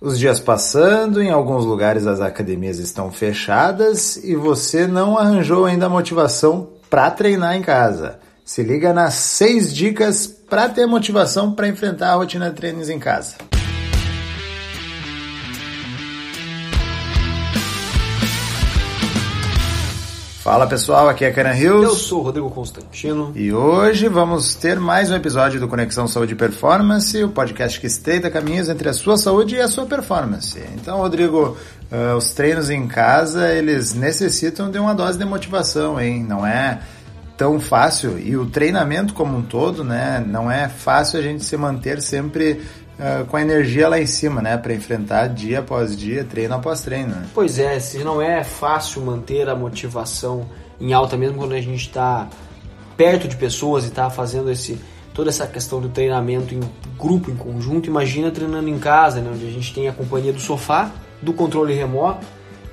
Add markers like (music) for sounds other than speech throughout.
Os dias passando, em alguns lugares as academias estão fechadas e você não arranjou ainda a motivação para treinar em casa. Se liga nas seis dicas para ter motivação para enfrentar a rotina de treinos em casa. Fala pessoal, aqui é Karen Hills. Eu sou o Rodrigo Constantino. E hoje vamos ter mais um episódio do Conexão Saúde e Performance, o podcast que estreita caminhos entre a sua saúde e a sua performance. Então, Rodrigo, uh, os treinos em casa, eles necessitam de uma dose de motivação, hein? Não é tão fácil. E o treinamento como um todo, né? Não é fácil a gente se manter sempre uh, com a energia lá em cima, né? Para enfrentar dia após dia, treino após treino. Né? Pois é, se não é fácil manter a motivação em alta, mesmo quando a gente está perto de pessoas e está fazendo esse toda essa questão do treinamento em grupo, em conjunto, imagina treinando em casa, né? onde a gente tem a companhia do sofá, do controle remoto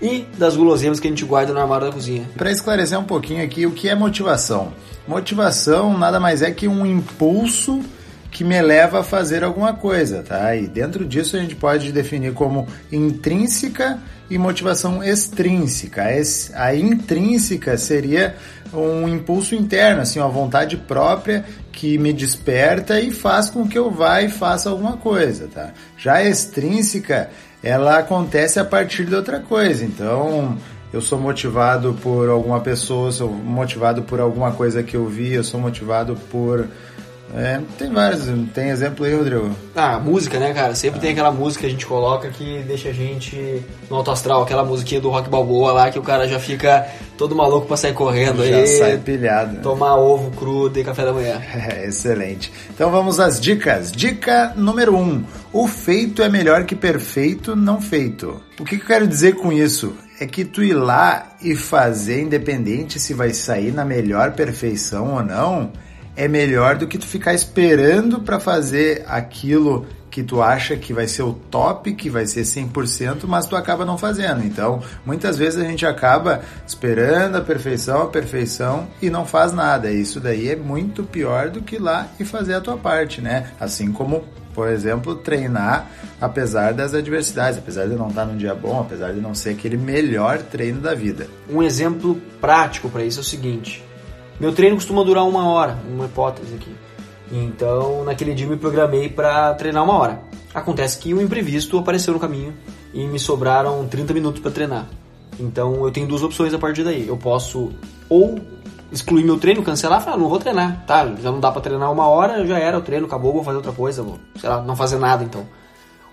e das guloseimas que a gente guarda no armário da cozinha. Para esclarecer um pouquinho aqui, o que é motivação? Motivação nada mais é que um impulso que me leva a fazer alguma coisa, tá? E dentro disso a gente pode definir como intrínseca e motivação extrínseca. A intrínseca seria um impulso interno, assim, uma vontade própria que me desperta e faz com que eu vá e faça alguma coisa, tá? Já a extrínseca, ela acontece a partir de outra coisa. Então, eu sou motivado por alguma pessoa, sou motivado por alguma coisa que eu vi, eu sou motivado por é, tem vários. Tem exemplo aí, Rodrigo? Ah, música, né, cara? Sempre ah. tem aquela música que a gente coloca que deixa a gente no alto astral, aquela musiquinha do rock balboa lá que o cara já fica todo maluco pra sair correndo já aí. sai pilhado. Tomar ovo cru e café da manhã. (laughs) É, excelente. Então vamos às dicas. Dica número 1. Um, o feito é melhor que perfeito não feito. O que, que eu quero dizer com isso? É que tu ir lá e fazer, independente se vai sair na melhor perfeição ou não, é melhor do que tu ficar esperando para fazer aquilo que tu acha que vai ser o top, que vai ser 100%, mas tu acaba não fazendo. Então, muitas vezes a gente acaba esperando a perfeição, a perfeição e não faz nada. Isso daí é muito pior do que ir lá e fazer a tua parte, né? Assim como, por exemplo, treinar apesar das adversidades, apesar de não estar num dia bom, apesar de não ser aquele melhor treino da vida. Um exemplo prático para isso é o seguinte: meu treino costuma durar uma hora, uma hipótese aqui. Então, naquele dia eu me programei para treinar uma hora. Acontece que um imprevisto apareceu no caminho e me sobraram 30 minutos para treinar. Então, eu tenho duas opções a partir daí. Eu posso ou excluir meu treino, cancelar, falar, ah, não vou treinar, tá? Já não dá para treinar uma hora, já era o treino, acabou, vou fazer outra coisa, vou, sei lá, não fazer nada então.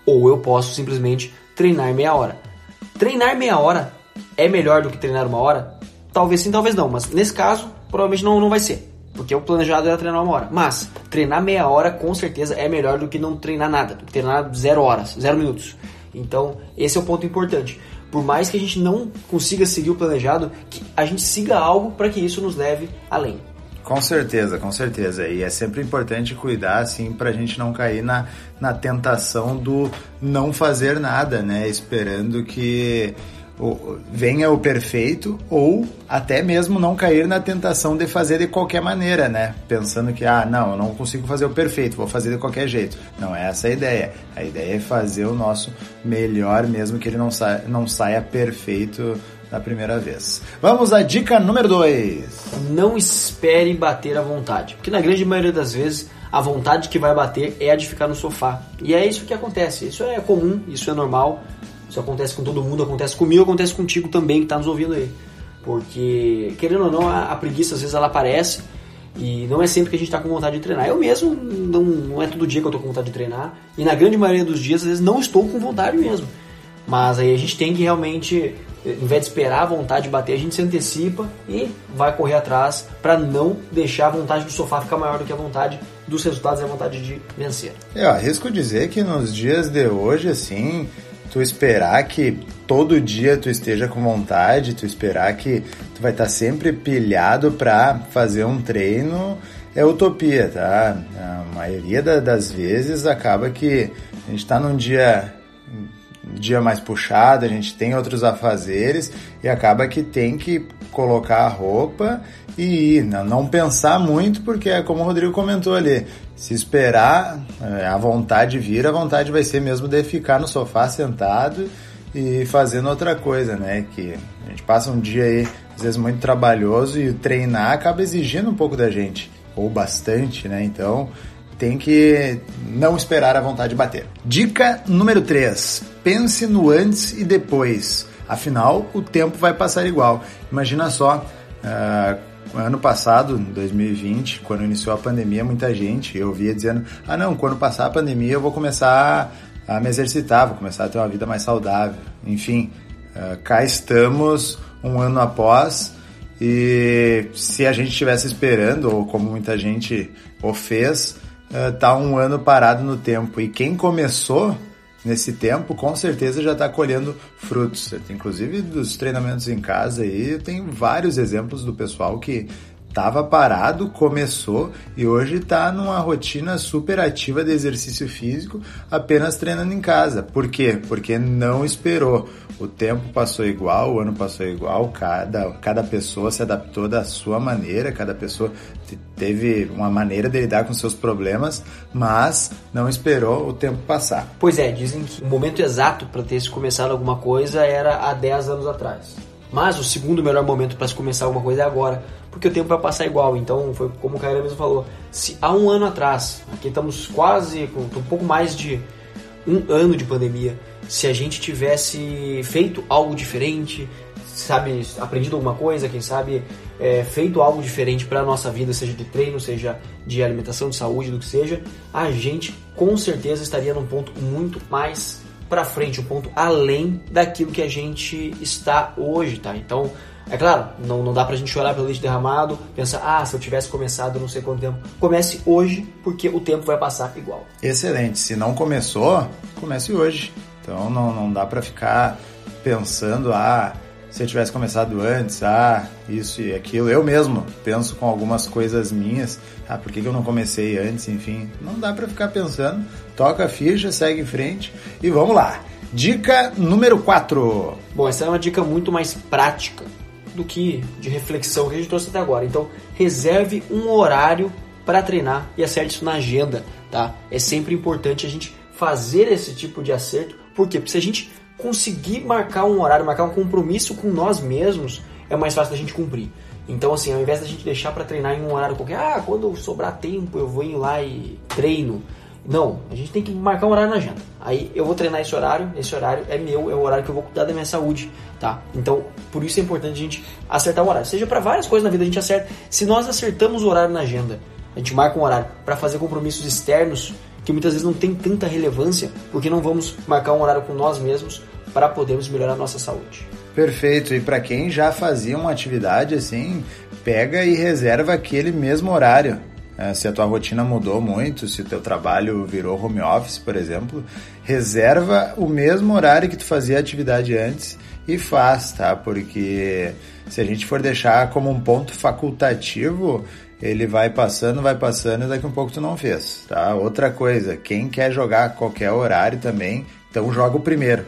Ou eu posso simplesmente treinar meia hora. Treinar meia hora é melhor do que treinar uma hora? Talvez sim, talvez não, mas nesse caso provavelmente não, não vai ser. Porque o planejado era treinar uma hora. Mas treinar meia hora com certeza é melhor do que não treinar nada, treinar zero horas, zero minutos. Então, esse é o ponto importante. Por mais que a gente não consiga seguir o planejado, que a gente siga algo para que isso nos leve além. Com certeza, com certeza. E é sempre importante cuidar, assim, para a gente não cair na, na tentação do não fazer nada, né? Esperando que venha o perfeito ou até mesmo não cair na tentação de fazer de qualquer maneira, né? Pensando que, ah, não, eu não consigo fazer o perfeito, vou fazer de qualquer jeito. Não é essa a ideia. A ideia é fazer o nosso melhor, mesmo que ele não, sa não saia perfeito da primeira vez. Vamos à dica número 2. Não espere bater à vontade, porque na grande maioria das vezes a vontade que vai bater é a de ficar no sofá. E é isso que acontece. Isso é comum, isso é normal. Isso acontece com todo mundo, acontece comigo, acontece contigo também que está nos ouvindo aí. Porque, querendo ou não, a, a, preguiça às vezes ela aparece e não é sempre que a gente está com vontade de treinar. Eu mesmo, não, não é todo dia que eu estou com vontade de treinar. E na grande maioria dos dias, às vezes, não estou com vontade mesmo. Mas aí a gente tem que realmente, em vez de esperar a vontade bater, a gente se antecipa e vai correr atrás para não deixar a vontade do sofá ficar maior do que a vontade dos resultados e a vontade de vencer. Eu arrisco dizer que nos dias de hoje, assim, tu esperar que todo dia tu esteja com vontade, tu esperar que tu vai estar sempre pilhado para fazer um treino, é utopia, tá? A maioria da, das vezes acaba que a gente está num dia dia mais puxado, a gente tem outros afazeres e acaba que tem que colocar a roupa e ir, não, não pensar muito, porque é como o Rodrigo comentou ali, se esperar é, a vontade vir, a vontade vai ser mesmo de ficar no sofá sentado e fazendo outra coisa, né? Que a gente passa um dia aí, às vezes, muito trabalhoso e treinar acaba exigindo um pouco da gente, ou bastante, né? Então tem que não esperar a vontade bater. Dica número 3: pense no antes e depois. Afinal, o tempo vai passar igual. Imagina só, uh, ano passado, 2020, quando iniciou a pandemia, muita gente eu via dizendo: ah, não, quando passar a pandemia eu vou começar a me exercitar, vou começar a ter uma vida mais saudável. Enfim, uh, cá estamos um ano após. E se a gente estivesse esperando, ou como muita gente o fez, uh, tá um ano parado no tempo. E quem começou nesse tempo, com certeza já está colhendo frutos. Inclusive dos treinamentos em casa aí, tenho vários exemplos do pessoal que estava parado, começou e hoje está numa rotina super ativa de exercício físico, apenas treinando em casa. Por quê? Porque não esperou. O tempo passou igual, o ano passou igual, cada, cada pessoa se adaptou da sua maneira, cada pessoa teve uma maneira de lidar com seus problemas, mas não esperou o tempo passar. Pois é, dizem que o momento exato para ter se começado alguma coisa era há 10 anos atrás. Mas o segundo melhor momento para se começar alguma coisa é agora, porque o tempo vai passar igual. Então, foi como o Caio mesmo falou, se há um ano atrás, aqui estamos quase com um pouco mais de um ano de pandemia, se a gente tivesse feito algo diferente, sabe, aprendido alguma coisa, quem sabe é, feito algo diferente para a nossa vida, seja de treino, seja de alimentação, de saúde, do que seja, a gente com certeza estaria num ponto muito mais para frente, um ponto além daquilo que a gente está hoje, tá? Então, é claro, não, não dá pra gente chorar pelo leite derramado, pensar, ah, se eu tivesse começado não sei quanto tempo. Comece hoje, porque o tempo vai passar igual. Excelente. Se não começou, comece hoje. Então não, não dá para ficar pensando, ah, se eu tivesse começado antes, ah, isso e aquilo. Eu mesmo penso com algumas coisas minhas, ah, por que, eu não comecei antes, enfim. Não dá para ficar pensando. Toca a ficha, segue em frente e vamos lá. Dica número 4. Bom, essa é uma dica muito mais prática do que de reflexão que a gente trouxe até agora. Então, reserve um horário para treinar e acerte isso na agenda, tá? É sempre importante a gente fazer esse tipo de acerto? Porque se a gente conseguir marcar um horário, marcar um compromisso com nós mesmos, é mais fácil da gente cumprir. Então, assim, ao invés da gente deixar para treinar em um horário qualquer, ah, quando sobrar tempo eu vou ir lá e treino. Não, a gente tem que marcar um horário na agenda. Aí eu vou treinar esse horário, esse horário é meu, é o horário que eu vou cuidar da minha saúde, tá? Então, por isso é importante a gente acertar o horário. Seja para várias coisas na vida a gente acerta. Se nós acertamos o horário na agenda, a gente marca um horário para fazer compromissos externos que muitas vezes não tem tanta relevância, porque não vamos marcar um horário com nós mesmos para podermos melhorar a nossa saúde. Perfeito. E para quem já fazia uma atividade assim, pega e reserva aquele mesmo horário é, se a tua rotina mudou muito, se o teu trabalho virou home office, por exemplo, reserva o mesmo horário que tu fazia a atividade antes e faz, tá? Porque se a gente for deixar como um ponto facultativo, ele vai passando, vai passando e daqui um pouco tu não fez, tá? Outra coisa, quem quer jogar a qualquer horário também, então joga o primeiro.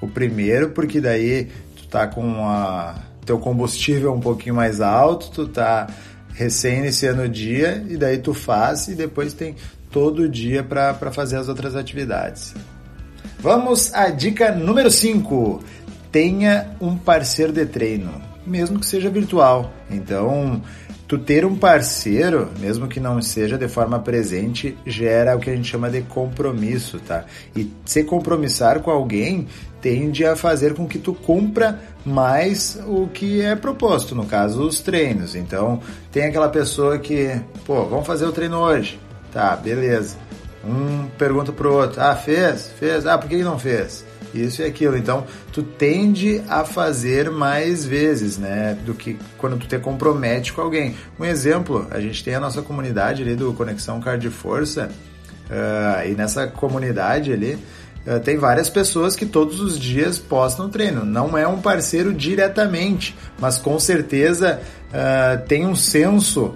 O primeiro porque daí tu tá com a teu combustível um pouquinho mais alto, tu tá recém iniciando o dia e daí tu faz e depois tem todo o dia para fazer as outras atividades. Vamos à dica número 5. Tenha um parceiro de treino, mesmo que seja virtual. Então, tu ter um parceiro, mesmo que não seja de forma presente, gera o que a gente chama de compromisso, tá? E se compromissar com alguém tende a fazer com que tu cumpra mais o que é proposto, no caso, os treinos. Então, tem aquela pessoa que, pô, vamos fazer o treino hoje. Tá, beleza. Um pergunta pro outro, ah, fez? Fez? Ah, por que não fez? Isso e aquilo. Então, tu tende a fazer mais vezes, né? Do que quando tu te compromete com alguém. Um exemplo, a gente tem a nossa comunidade ali do Conexão Card Força, uh, e nessa comunidade ali, Uh, tem várias pessoas que todos os dias postam treino. Não é um parceiro diretamente, mas com certeza uh, tem um senso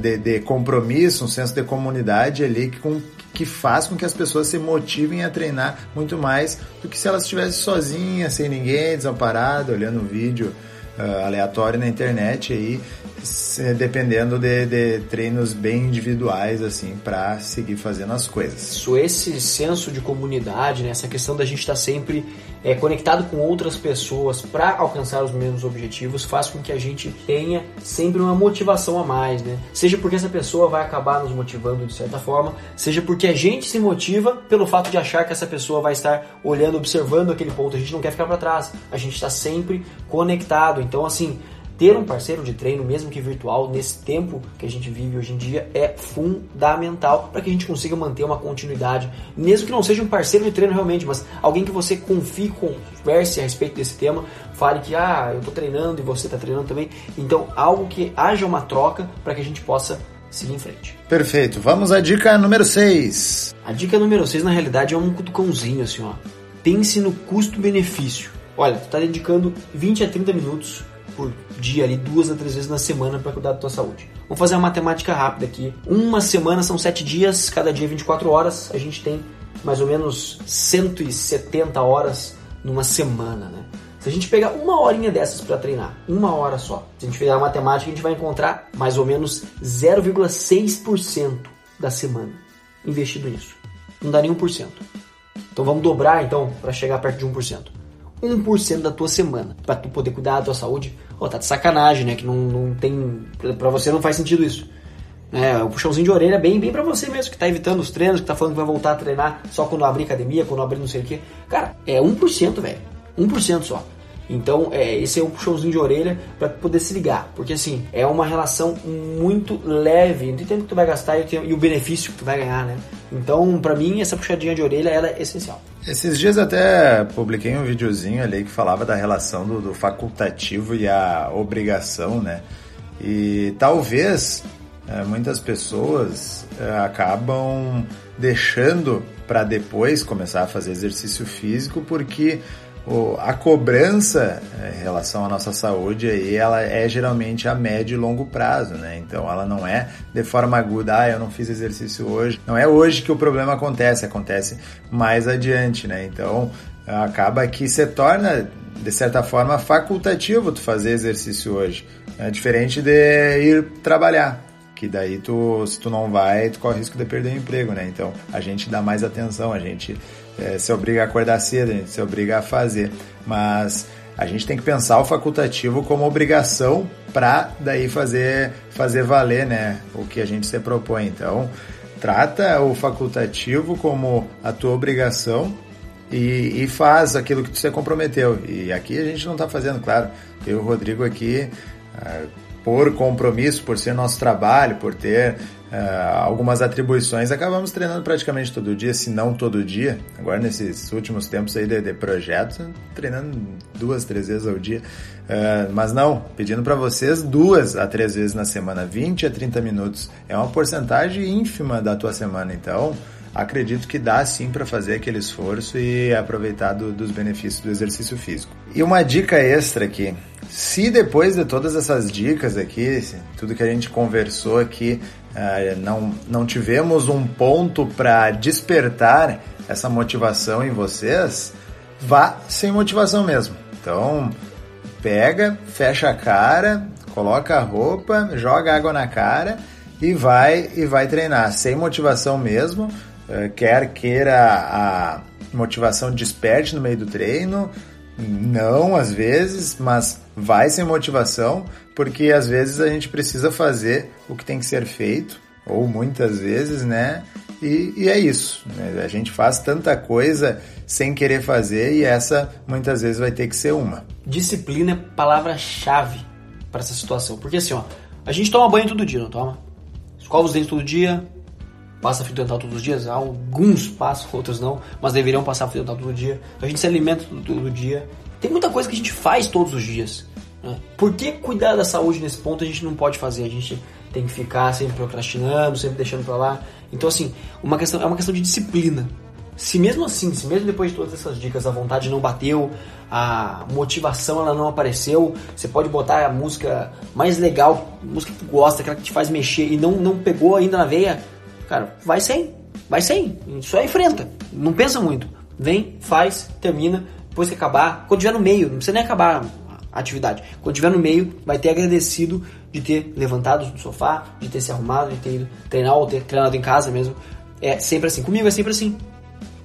de, de, compromisso, um senso de comunidade ali que, com, que faz com que as pessoas se motivem a treinar muito mais do que se elas estivessem sozinhas, sem ninguém, desamparado, olhando um vídeo uh, aleatório na internet aí, dependendo de, de, treinos bem individuais assim para seguir fazendo as coisas. Isso, esse senso de comunidade, né, essa questão da gente estar tá sempre é, conectado com outras pessoas para alcançar os mesmos objetivos faz com que a gente tenha sempre uma motivação a mais, né? Seja porque essa pessoa vai acabar nos motivando de certa forma, seja porque a gente se motiva pelo fato de achar que essa pessoa vai estar olhando, observando aquele ponto. A gente não quer ficar para trás, a gente está sempre conectado. Então, assim, ter um parceiro de treino, mesmo que virtual, nesse tempo que a gente vive hoje em dia, é fundamental para que a gente consiga manter uma continuidade, mesmo que não seja um parceiro de treino realmente, mas alguém que você confie, converse a respeito desse tema, fale que ah, eu estou treinando e você está treinando também. Então, algo que haja uma troca para que a gente possa seguir em frente. Perfeito. Vamos à dica número 6. A dica número 6, na realidade, é um cutucãozinho assim, ó. Pense no custo-benefício. Olha, tu está dedicando 20 a 30 minutos por dia, ali, duas a três vezes na semana para cuidar da tua saúde. Vamos fazer uma matemática rápida aqui. Uma semana são sete dias, cada dia 24 horas, a gente tem mais ou menos 170 horas numa semana, né? Se a gente pegar uma horinha dessas para treinar, uma hora só, se a gente fizer a matemática, a gente vai encontrar mais ou menos 0,6% da semana investido nisso. Não dá nem 1%. Então vamos dobrar então para chegar perto de 1%. 1% da tua semana para tu poder cuidar da tua saúde tá de sacanagem, né? Que não, não tem. Pra você não faz sentido isso. É, o puxãozinho de orelha é bem, bem pra você mesmo, que tá evitando os treinos, que tá falando que vai voltar a treinar só quando abrir academia, quando abrir não sei o que. Cara, é 1%, velho. 1% só. Então, é, esse é um puxãozinho de orelha para poder se ligar, porque assim, é uma relação muito leve entre o tempo que tu vai gastar e e o benefício que tu vai ganhar, né? Então, para mim, essa puxadinha de orelha ela é essencial. Esses dias até publiquei um videozinho ali que falava da relação do, do facultativo e a obrigação, né? E talvez é, muitas pessoas é, acabam deixando para depois começar a fazer exercício físico porque a cobrança é, em relação à nossa saúde aí, ela é geralmente a médio e longo prazo, né? Então ela não é de forma aguda, ah, eu não fiz exercício hoje. Não é hoje que o problema acontece, acontece mais adiante, né? Então acaba que se torna de certa forma facultativo tu fazer exercício hoje. É diferente de ir trabalhar que daí tu, se tu não vai, tu corre risco de perder o emprego, né? Então a gente dá mais atenção, a gente é, se obriga a acordar cedo, a gente se obriga a fazer. Mas a gente tem que pensar o facultativo como obrigação para daí fazer, fazer valer né, o que a gente se propõe. Então, trata o facultativo como a tua obrigação e, e faz aquilo que se comprometeu. E aqui a gente não está fazendo, claro. Eu e o Rodrigo aqui, ah, por compromisso, por ser nosso trabalho, por ter uh, algumas atribuições, acabamos treinando praticamente todo dia, se não todo dia. Agora, nesses últimos tempos aí de, de projetos, treinando duas, três vezes ao dia. Uh, mas não, pedindo para vocês duas a três vezes na semana, 20 a 30 minutos. É uma porcentagem ínfima da tua semana, então acredito que dá sim para fazer aquele esforço e aproveitar do, dos benefícios do exercício físico. E uma dica extra aqui. Se depois de todas essas dicas aqui, tudo que a gente conversou aqui, uh, não, não tivemos um ponto para despertar essa motivação em vocês, vá sem motivação mesmo. Então, pega, fecha a cara, coloca a roupa, joga água na cara e vai e vai treinar sem motivação mesmo. Uh, quer queira a motivação desperte no meio do treino, não, às vezes, mas vai sem motivação, porque às vezes a gente precisa fazer o que tem que ser feito, ou muitas vezes, né? E, e é isso. Né? A gente faz tanta coisa sem querer fazer e essa muitas vezes vai ter que ser uma. Disciplina é palavra-chave para essa situação. Porque assim, ó, a gente toma banho todo dia, não toma? Escova os dentes todo dia, passa fio dental todos os dias, alguns passam, outros não, mas deveriam passar fio dental todo dia. A gente se alimenta todo, todo dia. Tem muita coisa que a gente faz todos os dias. Né? Por que cuidar da saúde nesse ponto a gente não pode fazer? A gente tem que ficar sempre procrastinando, sempre deixando para lá. Então assim, uma questão, é uma questão de disciplina. Se mesmo assim, se mesmo depois de todas essas dicas a vontade não bateu, a motivação ela não apareceu, você pode botar a música mais legal, música que tu gosta, aquela que te faz mexer e não, não pegou ainda na veia, cara, vai sem. vai sem, só enfrenta, não pensa muito. Vem, faz, termina, depois que acabar, quando tiver no meio, não precisa nem acabar a atividade. Quando tiver no meio, vai ter agradecido de ter levantado do sofá, de ter se arrumado, de ter ido treinar ou ter treinado em casa mesmo. É sempre assim. Comigo é sempre assim.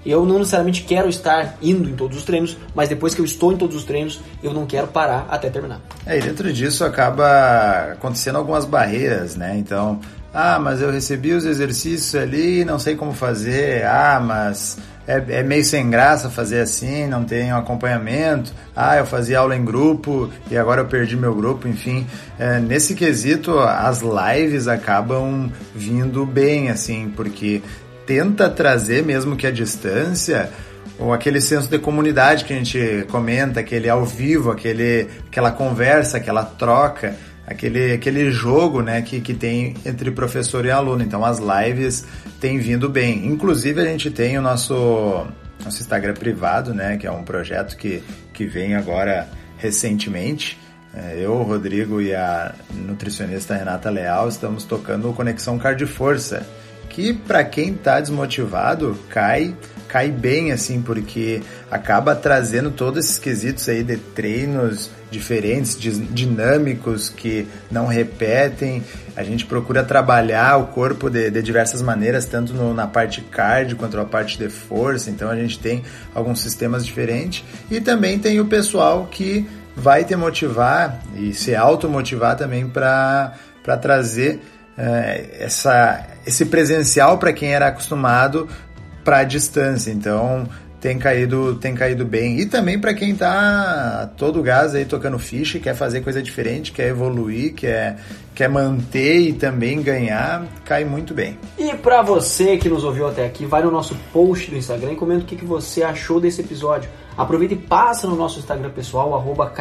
Eu não necessariamente quero estar indo em todos os treinos, mas depois que eu estou em todos os treinos, eu não quero parar até terminar. É, e dentro disso acaba acontecendo algumas barreiras, né? Então, ah, mas eu recebi os exercícios ali, não sei como fazer. Ah, mas é, é, meio sem graça fazer assim, não tem acompanhamento. Ah, eu fazia aula em grupo e agora eu perdi meu grupo, enfim. É, nesse quesito, as lives acabam vindo bem, assim, porque tenta trazer, mesmo que a distância, ou aquele senso de comunidade que a gente comenta, aquele ao vivo, aquele, aquela conversa, aquela troca, aquele, aquele jogo né, que, que tem entre professor e aluno. Então as lives têm vindo bem. Inclusive a gente tem o nosso, nosso Instagram privado, né, que é um projeto que, que vem agora recentemente. É, eu, o Rodrigo e a nutricionista Renata Leal estamos tocando o Conexão Força que para quem está desmotivado cai cai bem assim porque acaba trazendo todos esses quesitos aí de treinos diferentes, dinâmicos que não repetem. A gente procura trabalhar o corpo de, de diversas maneiras, tanto no, na parte cardio quanto na parte de força. Então a gente tem alguns sistemas diferentes e também tem o pessoal que vai te motivar e se automotivar também para trazer é, essa, esse presencial para quem era acostumado para a distância. Então tem caído, tem caído bem. E também para quem tá todo gás aí tocando ficha, quer fazer coisa diferente, quer evoluir, quer, quer manter e também ganhar, cai muito bem. E para você que nos ouviu até aqui, vai no nosso post do Instagram e comenta o que, que você achou desse episódio. Aproveita e passa no nosso Instagram pessoal, arroba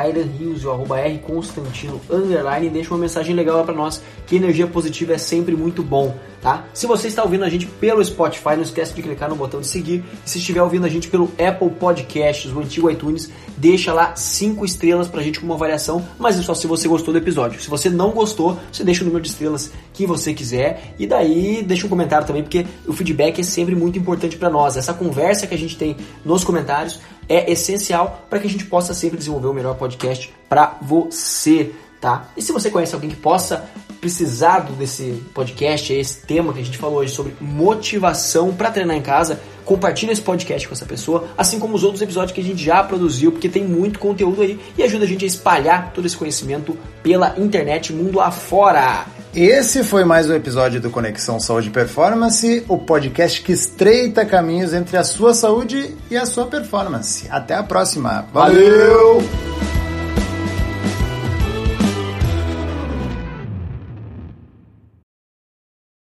ou arroba Rconstantino, underline, e deixa uma mensagem legal lá pra nós, que energia positiva é sempre muito bom, tá? Se você está ouvindo a gente pelo Spotify, não esquece de clicar no botão de seguir. E se estiver ouvindo a gente pelo Apple Podcasts, o antigo iTunes, deixa lá cinco estrelas pra gente com uma avaliação, mas é só se você gostou do episódio. Se você não gostou, você deixa o número de estrelas que você quiser, e daí deixa um comentário também, porque o feedback é sempre muito importante para nós. Essa conversa que a gente tem nos comentários é essencial para que a gente possa sempre desenvolver o melhor podcast para você, tá? E se você conhece alguém que possa precisar desse podcast, esse tema que a gente falou hoje sobre motivação para treinar em casa, compartilha esse podcast com essa pessoa, assim como os outros episódios que a gente já produziu, porque tem muito conteúdo aí e ajuda a gente a espalhar todo esse conhecimento pela internet mundo afora. Esse foi mais um episódio do Conexão Saúde e Performance, o podcast que estreita caminhos entre a sua saúde e a sua performance. Até a próxima. Valeu! Valeu!